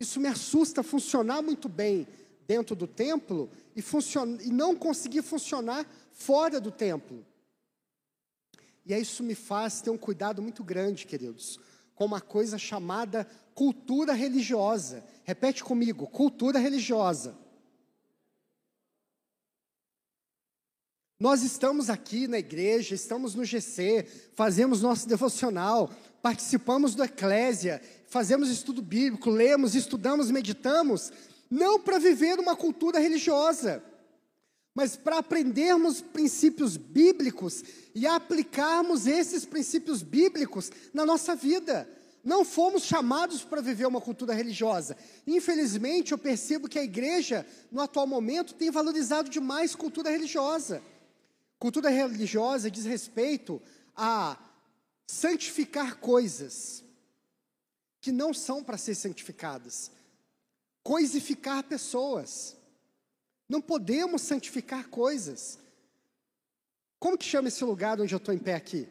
Isso me assusta funcionar muito bem dentro do templo e, e não conseguir funcionar fora do templo. E isso me faz ter um cuidado muito grande, queridos, com uma coisa chamada cultura religiosa. Repete comigo: cultura religiosa. Nós estamos aqui na igreja, estamos no GC, fazemos nosso devocional, participamos do Eclésia, fazemos estudo bíblico, lemos, estudamos, meditamos, não para viver uma cultura religiosa, mas para aprendermos princípios bíblicos e aplicarmos esses princípios bíblicos na nossa vida. Não fomos chamados para viver uma cultura religiosa. Infelizmente, eu percebo que a igreja, no atual momento, tem valorizado demais cultura religiosa. Cultura religiosa diz respeito a santificar coisas que não são para ser santificadas coisificar pessoas. Não podemos santificar coisas. Como que chama esse lugar onde eu estou em pé aqui?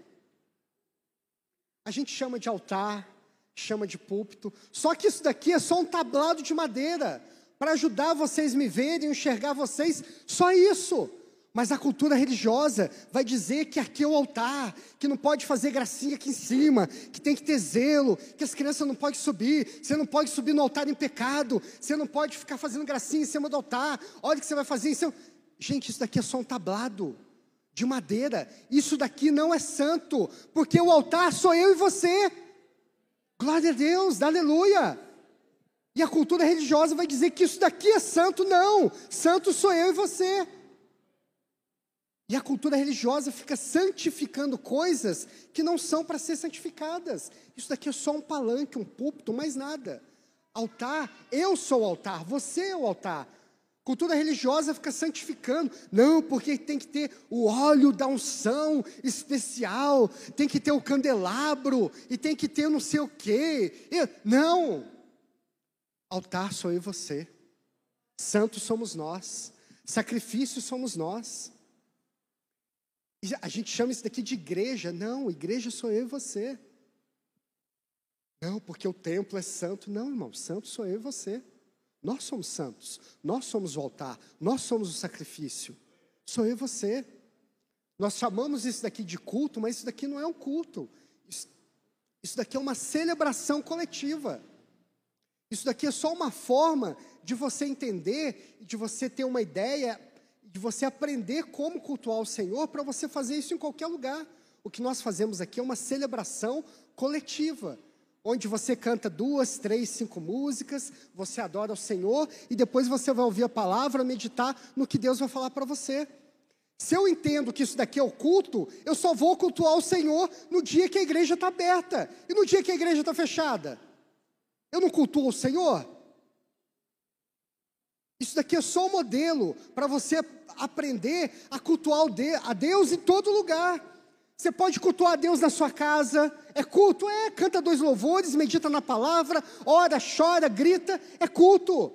A gente chama de altar, chama de púlpito. Só que isso daqui é só um tablado de madeira para ajudar vocês me verem, enxergar vocês. Só isso. Mas a cultura religiosa vai dizer que aqui é o altar, que não pode fazer gracinha aqui em cima, que tem que ter zelo, que as crianças não podem subir, você não pode subir no altar em pecado, você não pode ficar fazendo gracinha em cima do altar, olha o que você vai fazer em cima. Gente, isso daqui é só um tablado de madeira, isso daqui não é santo, porque o altar sou eu e você. Glória a Deus, aleluia. E a cultura religiosa vai dizer que isso daqui é santo, não, santo sou eu e você. E a cultura religiosa fica santificando coisas que não são para ser santificadas. Isso daqui é só um palanque, um púlpito, mais nada. Altar, eu sou o altar, você é o altar. Cultura religiosa fica santificando. Não, porque tem que ter o óleo da unção especial, tem que ter o candelabro, e tem que ter não sei o quê. não! Altar sou eu e você. Santos somos nós. Sacrifício somos nós. A gente chama isso daqui de igreja. Não, igreja sou eu e você. Não, porque o templo é santo. Não, irmão, santo sou eu e você. Nós somos santos, nós somos o altar, nós somos o sacrifício. Sou eu e você. Nós chamamos isso daqui de culto, mas isso daqui não é um culto. Isso, isso daqui é uma celebração coletiva. Isso daqui é só uma forma de você entender, de você ter uma ideia, de você aprender como cultuar o Senhor para você fazer isso em qualquer lugar. O que nós fazemos aqui é uma celebração coletiva, onde você canta duas, três, cinco músicas, você adora o Senhor e depois você vai ouvir a palavra, meditar no que Deus vai falar para você. Se eu entendo que isso daqui é o culto, eu só vou cultuar o Senhor no dia que a igreja está aberta e no dia que a igreja está fechada. Eu não cultuo o Senhor? Isso daqui é só um modelo para você aprender a cultuar a Deus em todo lugar. Você pode cultuar a Deus na sua casa, é culto, é, canta dois louvores, medita na palavra, ora, chora, grita, é culto.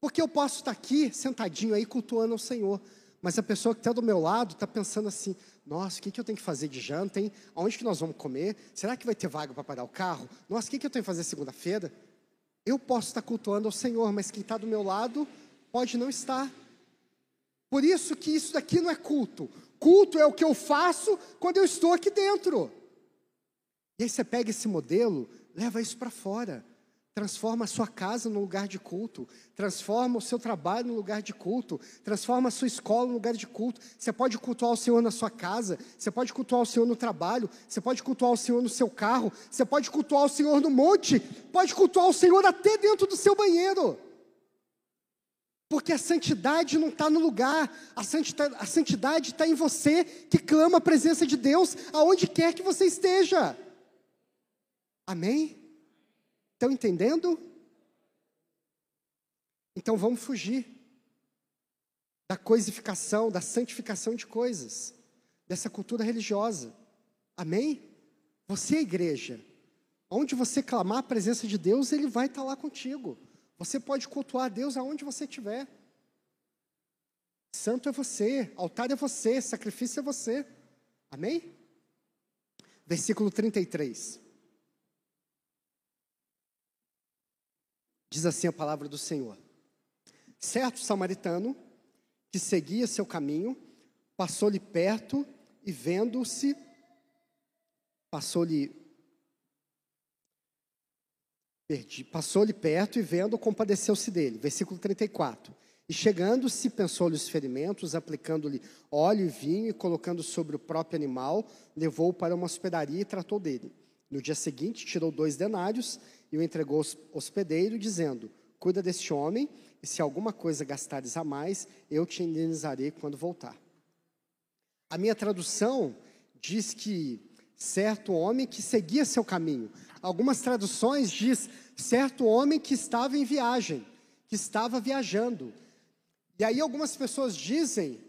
Porque eu posso estar aqui, sentadinho aí, cultuando ao Senhor. Mas a pessoa que está do meu lado está pensando assim: nossa, o que, que eu tenho que fazer de janta, hein? Aonde que nós vamos comer? Será que vai ter vaga para parar o carro? Nossa, o que, que eu tenho que fazer segunda-feira? Eu posso estar cultuando ao Senhor, mas quem está do meu lado pode não estar. Por isso que isso daqui não é culto. Culto é o que eu faço quando eu estou aqui dentro. E aí você pega esse modelo, leva isso para fora. Transforma a sua casa num lugar de culto. Transforma o seu trabalho num lugar de culto. Transforma a sua escola num lugar de culto. Você pode cultuar o Senhor na sua casa. Você pode cultuar o Senhor no trabalho. Você pode cultuar o Senhor no seu carro. Você pode cultuar o Senhor no monte. Pode cultuar o Senhor até dentro do seu banheiro. Porque a santidade não está no lugar, a santidade está em você que clama a presença de Deus aonde quer que você esteja. Amém? Estão entendendo? Então vamos fugir da coisificação, da santificação de coisas, dessa cultura religiosa. Amém? Você, igreja, onde você clamar a presença de Deus, Ele vai estar lá contigo. Você pode cultuar Deus aonde você estiver. Santo é você, altar é você, sacrifício é você. Amém? Versículo 33. Diz assim a palavra do Senhor: Certo samaritano, que seguia seu caminho, passou-lhe perto e vendo-se, passou-lhe passou-lhe perto e vendo, compadeceu-se dele. Versículo 34. E chegando-se, pensou-lhe os ferimentos, aplicando-lhe óleo e vinho e colocando sobre o próprio animal, levou-o para uma hospedaria e tratou dele. No dia seguinte, tirou dois denários e o entregou ao hospedeiro, dizendo: Cuida deste homem, e se alguma coisa gastares a mais, eu te indenizarei quando voltar. A minha tradução diz que certo homem que seguia seu caminho. Algumas traduções diz certo homem que estava em viagem, que estava viajando. E aí algumas pessoas dizem,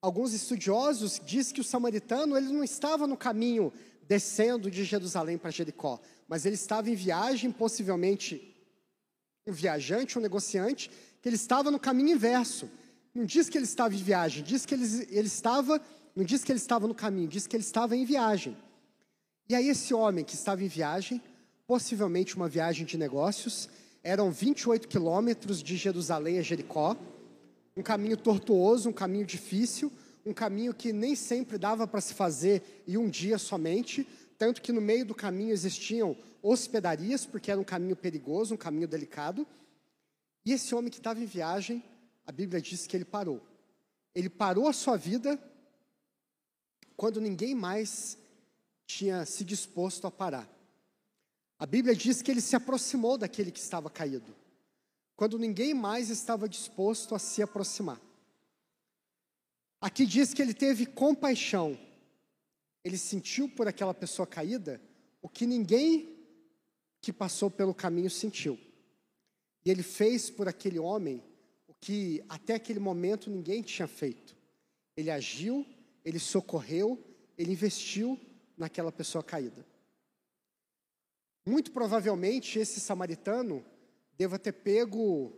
alguns estudiosos dizem que o samaritano ele não estava no caminho descendo de Jerusalém para Jericó, mas ele estava em viagem, possivelmente um viajante, um negociante, que ele estava no caminho inverso. Não diz que ele estava em viagem, diz que ele, ele estava, não diz que ele estava no caminho, diz que ele estava em viagem. E aí esse homem que estava em viagem, possivelmente uma viagem de negócios, eram 28 quilômetros de Jerusalém a Jericó, um caminho tortuoso, um caminho difícil, um caminho que nem sempre dava para se fazer em um dia somente, tanto que no meio do caminho existiam hospedarias, porque era um caminho perigoso, um caminho delicado. E esse homem que estava em viagem, a Bíblia diz que ele parou. Ele parou a sua vida quando ninguém mais tinha se disposto a parar. A Bíblia diz que ele se aproximou daquele que estava caído, quando ninguém mais estava disposto a se aproximar. Aqui diz que ele teve compaixão ele sentiu por aquela pessoa caída o que ninguém que passou pelo caminho sentiu. E ele fez por aquele homem o que até aquele momento ninguém tinha feito. Ele agiu, ele socorreu, ele investiu naquela pessoa caída. Muito provavelmente esse samaritano deva ter pego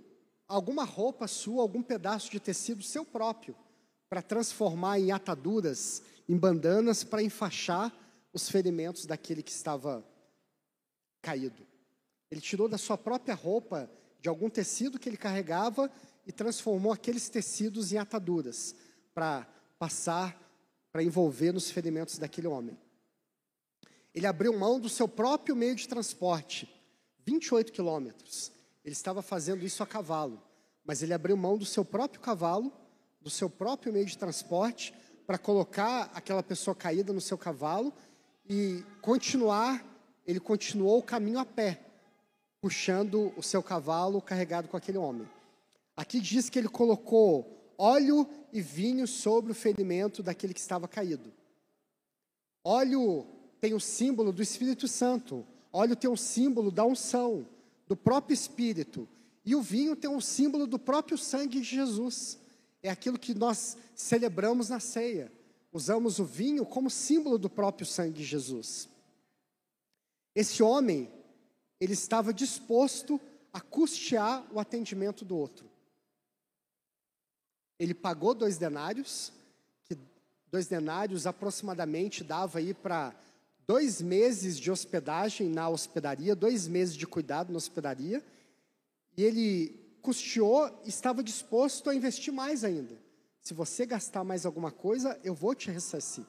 alguma roupa sua, algum pedaço de tecido seu próprio, para transformar em ataduras em bandanas para enfaixar os ferimentos daquele que estava caído. Ele tirou da sua própria roupa de algum tecido que ele carregava e transformou aqueles tecidos em ataduras para passar, para envolver nos ferimentos daquele homem. Ele abriu mão do seu próprio meio de transporte, 28 quilômetros. Ele estava fazendo isso a cavalo, mas ele abriu mão do seu próprio cavalo, do seu próprio meio de transporte, para colocar aquela pessoa caída no seu cavalo e continuar. Ele continuou o caminho a pé, puxando o seu cavalo carregado com aquele homem. Aqui diz que ele colocou óleo e vinho sobre o ferimento daquele que estava caído. Óleo tem o símbolo do Espírito Santo, óleo tem o símbolo da unção, do próprio Espírito, e o vinho tem um símbolo do próprio sangue de Jesus. É aquilo que nós celebramos na ceia. Usamos o vinho como símbolo do próprio sangue de Jesus. Esse homem, ele estava disposto a custear o atendimento do outro. Ele pagou dois denários, que dois denários aproximadamente dava aí para dois meses de hospedagem na hospedaria, dois meses de cuidado na hospedaria, e ele custeou, estava disposto a investir mais ainda. Se você gastar mais alguma coisa, eu vou te ressarcir.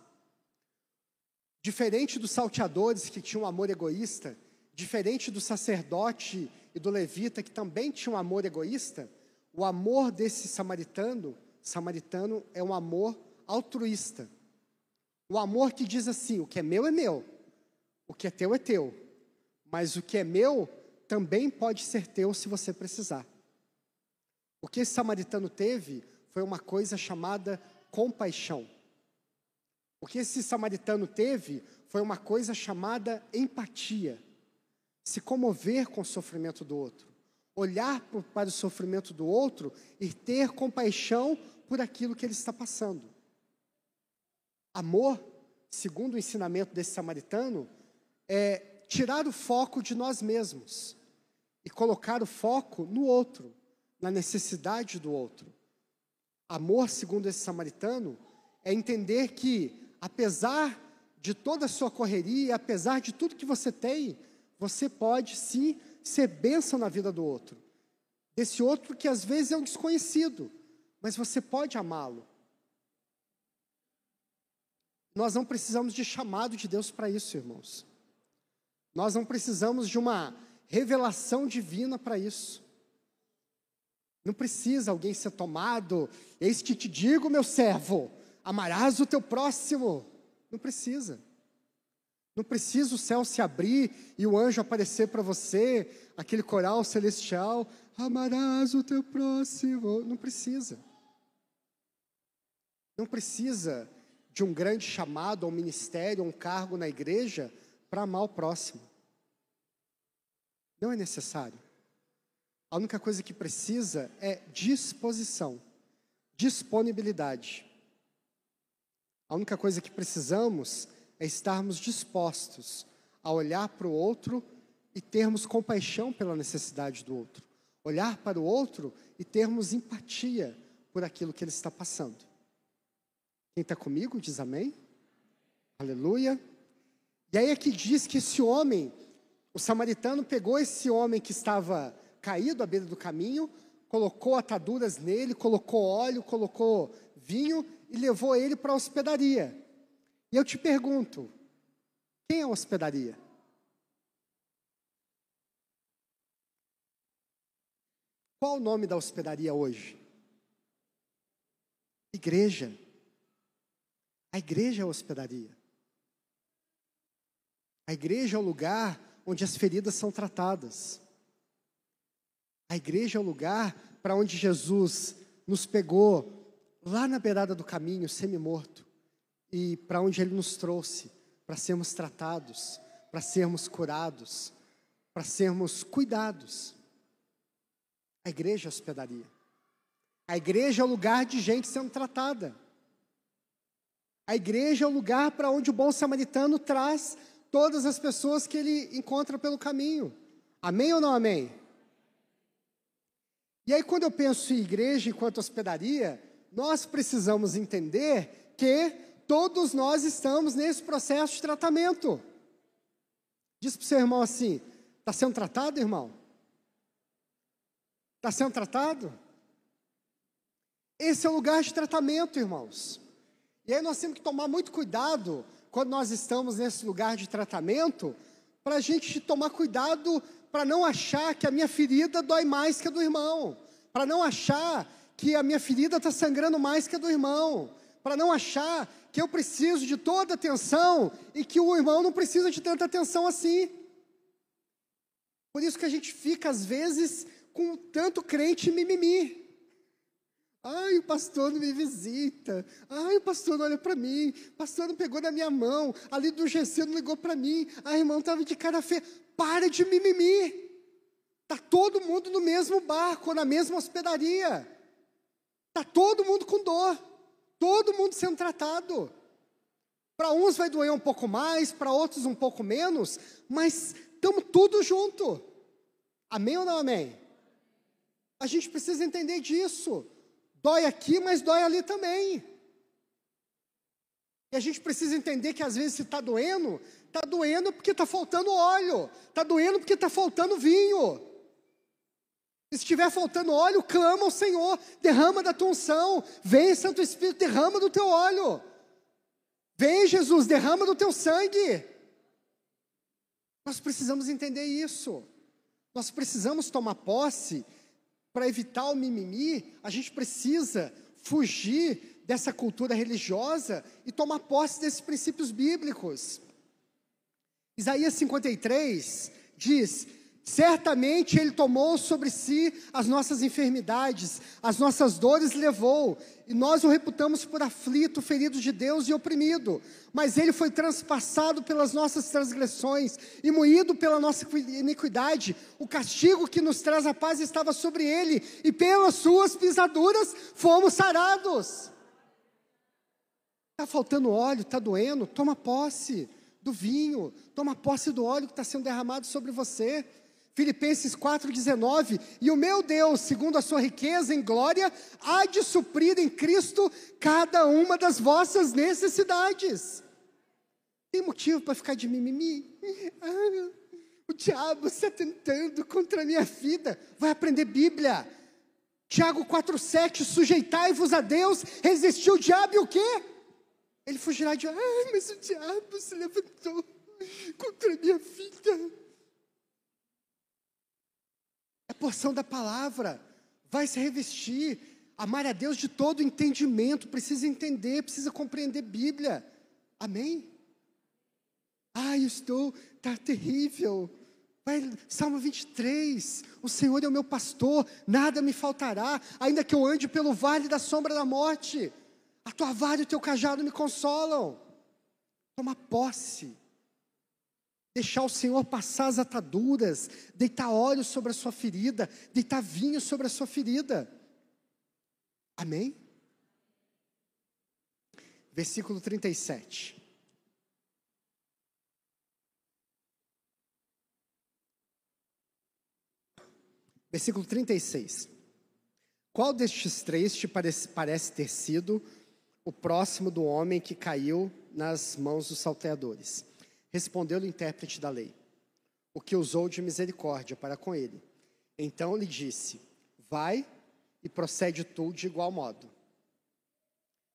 Diferente dos salteadores que tinham um amor egoísta, diferente do sacerdote e do levita que também tinham um amor egoísta, o amor desse samaritano, samaritano é um amor altruísta. O amor que diz assim: o que é meu é meu, o que é teu é teu, mas o que é meu também pode ser teu se você precisar. O que esse samaritano teve foi uma coisa chamada compaixão. O que esse samaritano teve foi uma coisa chamada empatia. Se comover com o sofrimento do outro olhar para o sofrimento do outro e ter compaixão por aquilo que ele está passando. Amor, segundo o ensinamento desse samaritano, é tirar o foco de nós mesmos e colocar o foco no outro, na necessidade do outro. Amor, segundo esse samaritano, é entender que, apesar de toda a sua correria, apesar de tudo que você tem, você pode sim ser bênção na vida do outro. Desse outro que às vezes é um desconhecido, mas você pode amá-lo. Nós não precisamos de chamado de Deus para isso, irmãos. Nós não precisamos de uma revelação divina para isso. Não precisa alguém ser tomado. Eis que te digo, meu servo, amarás o teu próximo. Não precisa. Não precisa o céu se abrir e o anjo aparecer para você, aquele coral celestial, amarás o teu próximo. Não precisa. Não precisa de um grande chamado, um ministério, um cargo na igreja para amar o próximo. Não é necessário. A única coisa que precisa é disposição, disponibilidade. A única coisa que precisamos é estarmos dispostos a olhar para o outro e termos compaixão pela necessidade do outro. Olhar para o outro e termos empatia por aquilo que ele está passando. Quem está comigo diz amém? Aleluia. E aí é que diz que esse homem, o samaritano pegou esse homem que estava caído à beira do caminho, colocou ataduras nele, colocou óleo, colocou vinho e levou ele para a hospedaria. E eu te pergunto: quem é a hospedaria? Qual o nome da hospedaria hoje? Igreja. A igreja é a hospedaria. A igreja é o lugar onde as feridas são tratadas. A igreja é o lugar para onde Jesus nos pegou lá na beirada do caminho, semi-morto e para onde Ele nos trouxe, para sermos tratados, para sermos curados, para sermos cuidados. A igreja é hospedaria. A igreja é o lugar de gente sendo tratada. A igreja é o lugar para onde o bom samaritano traz todas as pessoas que ele encontra pelo caminho. Amém ou não amém? E aí, quando eu penso em igreja enquanto hospedaria, nós precisamos entender que todos nós estamos nesse processo de tratamento. Diz para o seu irmão assim: está sendo tratado, irmão? Está sendo tratado? Esse é o lugar de tratamento, irmãos. E aí nós temos que tomar muito cuidado quando nós estamos nesse lugar de tratamento, para a gente tomar cuidado para não achar que a minha ferida dói mais que a do irmão, para não achar que a minha ferida está sangrando mais que a do irmão, para não achar que eu preciso de toda atenção e que o irmão não precisa de tanta atenção assim. Por isso que a gente fica, às vezes, com tanto crente mimimi. Ai, o pastor não me visita. Ai, o pastor não olha para mim. O pastor não pegou na minha mão. Ali do GC não ligou para mim. A irmã estava de cara feia. Para de mimimi. Está todo mundo no mesmo barco, na mesma hospedaria. Está todo mundo com dor. Todo mundo sendo tratado. Para uns vai doer um pouco mais, para outros um pouco menos, mas estamos tudo junto. Amém ou não amém? A gente precisa entender disso. Dói aqui, mas dói ali também. E a gente precisa entender que às vezes se está doendo, está doendo porque está faltando óleo, está doendo porque está faltando vinho. Se estiver faltando óleo, clama ao Senhor, derrama da tua unção, vem Santo Espírito, derrama do teu óleo. Vem Jesus, derrama do teu sangue. Nós precisamos entender isso. Nós precisamos tomar posse para evitar o mimimi, a gente precisa fugir dessa cultura religiosa e tomar posse desses princípios bíblicos. Isaías 53 diz: Certamente Ele tomou sobre si as nossas enfermidades, as nossas dores levou, e nós o reputamos por aflito, ferido de Deus e oprimido. Mas Ele foi transpassado pelas nossas transgressões e moído pela nossa iniquidade. O castigo que nos traz a paz estava sobre Ele, e pelas Suas pisaduras fomos sarados. Está faltando óleo, está doendo? Toma posse do vinho, toma posse do óleo que está sendo derramado sobre você. Filipenses 4,19: E o meu Deus, segundo a sua riqueza em glória, há de suprir em Cristo cada uma das vossas necessidades. Tem motivo para ficar de mimimi? O diabo está tentando contra a minha vida. Vai aprender Bíblia. Tiago 4,7: Sujeitai-vos a Deus, resistiu o diabo e o quê? Ele fugirá de. Ah, mas o diabo se levantou contra a minha vida porção da palavra, vai se revestir, amar a Deus de todo entendimento, precisa entender, precisa compreender Bíblia. Amém? Ai, estou, está terrível. Vai, Salmo 23, o Senhor é o meu pastor, nada me faltará, ainda que eu ande pelo vale da sombra da morte, a tua vara e o teu cajado me consolam. Toma posse deixar o Senhor passar as ataduras, deitar óleo sobre a sua ferida, deitar vinho sobre a sua ferida. Amém? Versículo 37. Versículo 36. Qual destes três te parece, parece ter sido o próximo do homem que caiu nas mãos dos salteadores? Respondeu-lhe o intérprete da lei, o que usou de misericórdia para com ele. Então lhe disse: Vai e procede tu de igual modo.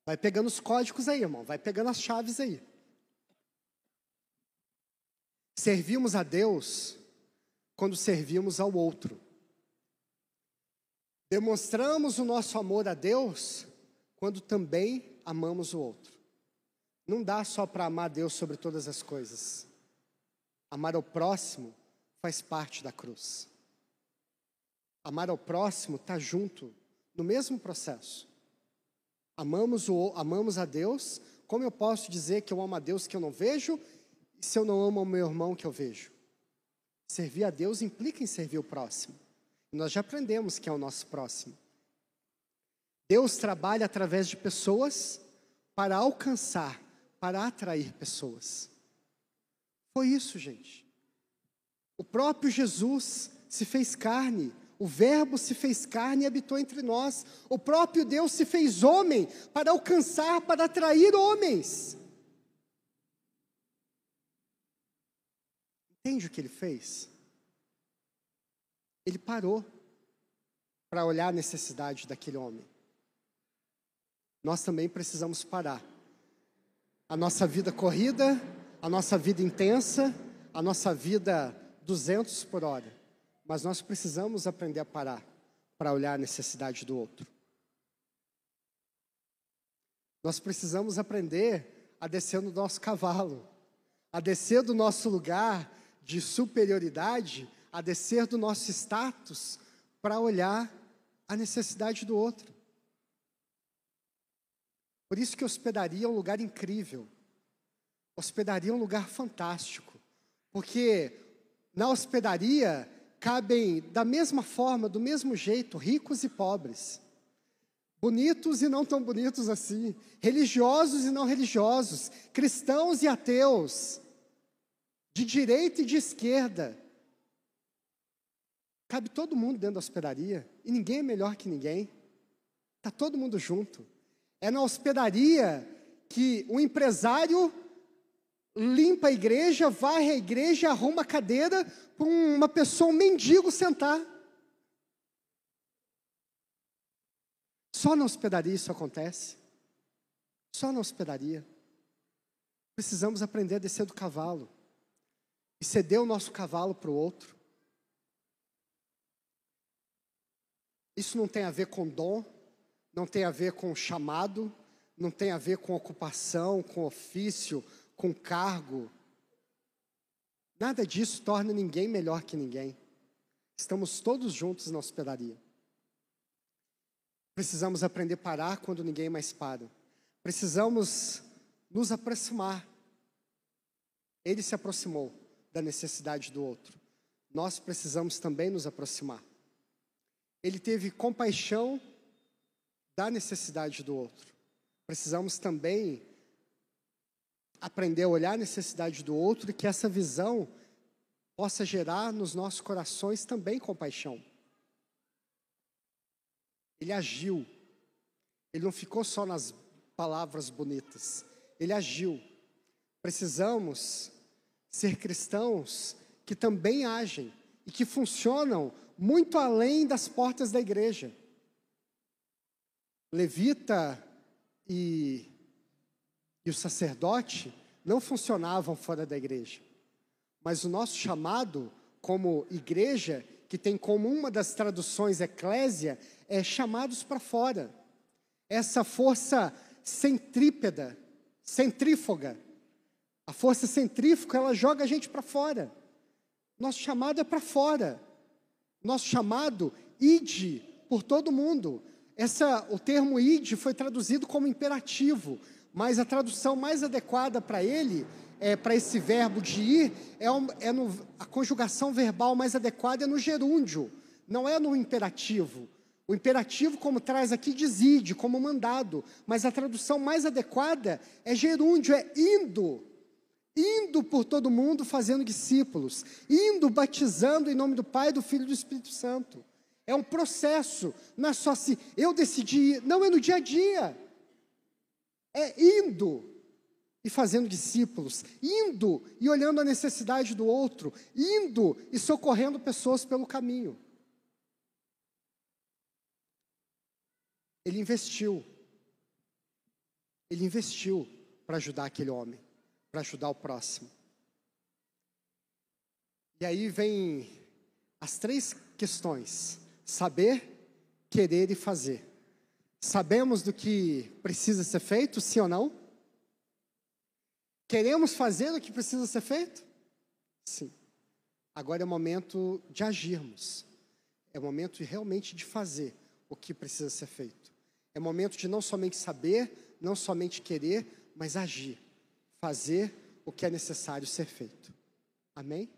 Vai pegando os códigos aí, irmão, vai pegando as chaves aí. Servimos a Deus quando servimos ao outro. Demonstramos o nosso amor a Deus quando também amamos o outro. Não dá só para amar Deus sobre todas as coisas. Amar ao próximo faz parte da cruz. Amar ao próximo está junto, no mesmo processo. Amamos, o, amamos a Deus, como eu posso dizer que eu amo a Deus que eu não vejo, se eu não amo o meu irmão que eu vejo? Servir a Deus implica em servir o próximo. Nós já aprendemos que é o nosso próximo. Deus trabalha através de pessoas para alcançar para atrair pessoas. Foi isso, gente. O próprio Jesus se fez carne, o Verbo se fez carne e habitou entre nós. O próprio Deus se fez homem para alcançar, para atrair homens. Entende o que ele fez? Ele parou. para olhar a necessidade daquele homem. Nós também precisamos parar. A nossa vida corrida, a nossa vida intensa, a nossa vida 200 por hora. Mas nós precisamos aprender a parar para olhar a necessidade do outro. Nós precisamos aprender a descer no nosso cavalo, a descer do nosso lugar de superioridade, a descer do nosso status para olhar a necessidade do outro. Por isso que hospedaria é um lugar incrível. Hospedaria é um lugar fantástico. Porque na hospedaria cabem da mesma forma, do mesmo jeito, ricos e pobres. Bonitos e não tão bonitos assim, religiosos e não religiosos, cristãos e ateus, de direita e de esquerda. Cabe todo mundo dentro da hospedaria e ninguém é melhor que ninguém. Está todo mundo junto. É na hospedaria que o empresário limpa a igreja, varre a igreja, arruma a cadeira para uma pessoa, um mendigo, sentar. Só na hospedaria isso acontece. Só na hospedaria. Precisamos aprender a descer do cavalo e ceder o nosso cavalo para o outro. Isso não tem a ver com dom, não tem a ver com chamado, não tem a ver com ocupação, com ofício, com cargo. Nada disso torna ninguém melhor que ninguém. Estamos todos juntos na hospedaria. Precisamos aprender a parar quando ninguém mais para. Precisamos nos aproximar. Ele se aproximou da necessidade do outro. Nós precisamos também nos aproximar. Ele teve compaixão da necessidade do outro. Precisamos também aprender a olhar a necessidade do outro e que essa visão possa gerar nos nossos corações também compaixão. Ele agiu. Ele não ficou só nas palavras bonitas. Ele agiu. Precisamos ser cristãos que também agem e que funcionam muito além das portas da igreja. Levita e, e o sacerdote não funcionavam fora da igreja. Mas o nosso chamado como igreja, que tem como uma das traduções eclésia, é chamados para fora. Essa força centrípeda, centrífuga, a força centrífuga, ela joga a gente para fora. Nosso chamado é para fora. Nosso chamado, ide por todo mundo. Essa, o termo ide foi traduzido como imperativo, mas a tradução mais adequada para ele, é, para esse verbo de ir, é, um, é no, a conjugação verbal mais adequada é no gerúndio, não é no imperativo. O imperativo, como traz aqui, diz ide, como mandado, mas a tradução mais adequada é gerúndio, é indo. Indo por todo mundo fazendo discípulos, indo batizando em nome do Pai, do Filho e do Espírito Santo. É um processo, não é só se eu decidi, não é no dia a dia. É indo e fazendo discípulos, indo e olhando a necessidade do outro, indo e socorrendo pessoas pelo caminho. Ele investiu. Ele investiu para ajudar aquele homem, para ajudar o próximo. E aí vem as três questões Saber, querer e fazer. Sabemos do que precisa ser feito, sim ou não? Queremos fazer o que precisa ser feito? Sim. Agora é o momento de agirmos. É o momento realmente de fazer o que precisa ser feito. É momento de não somente saber, não somente querer, mas agir. Fazer o que é necessário ser feito. Amém?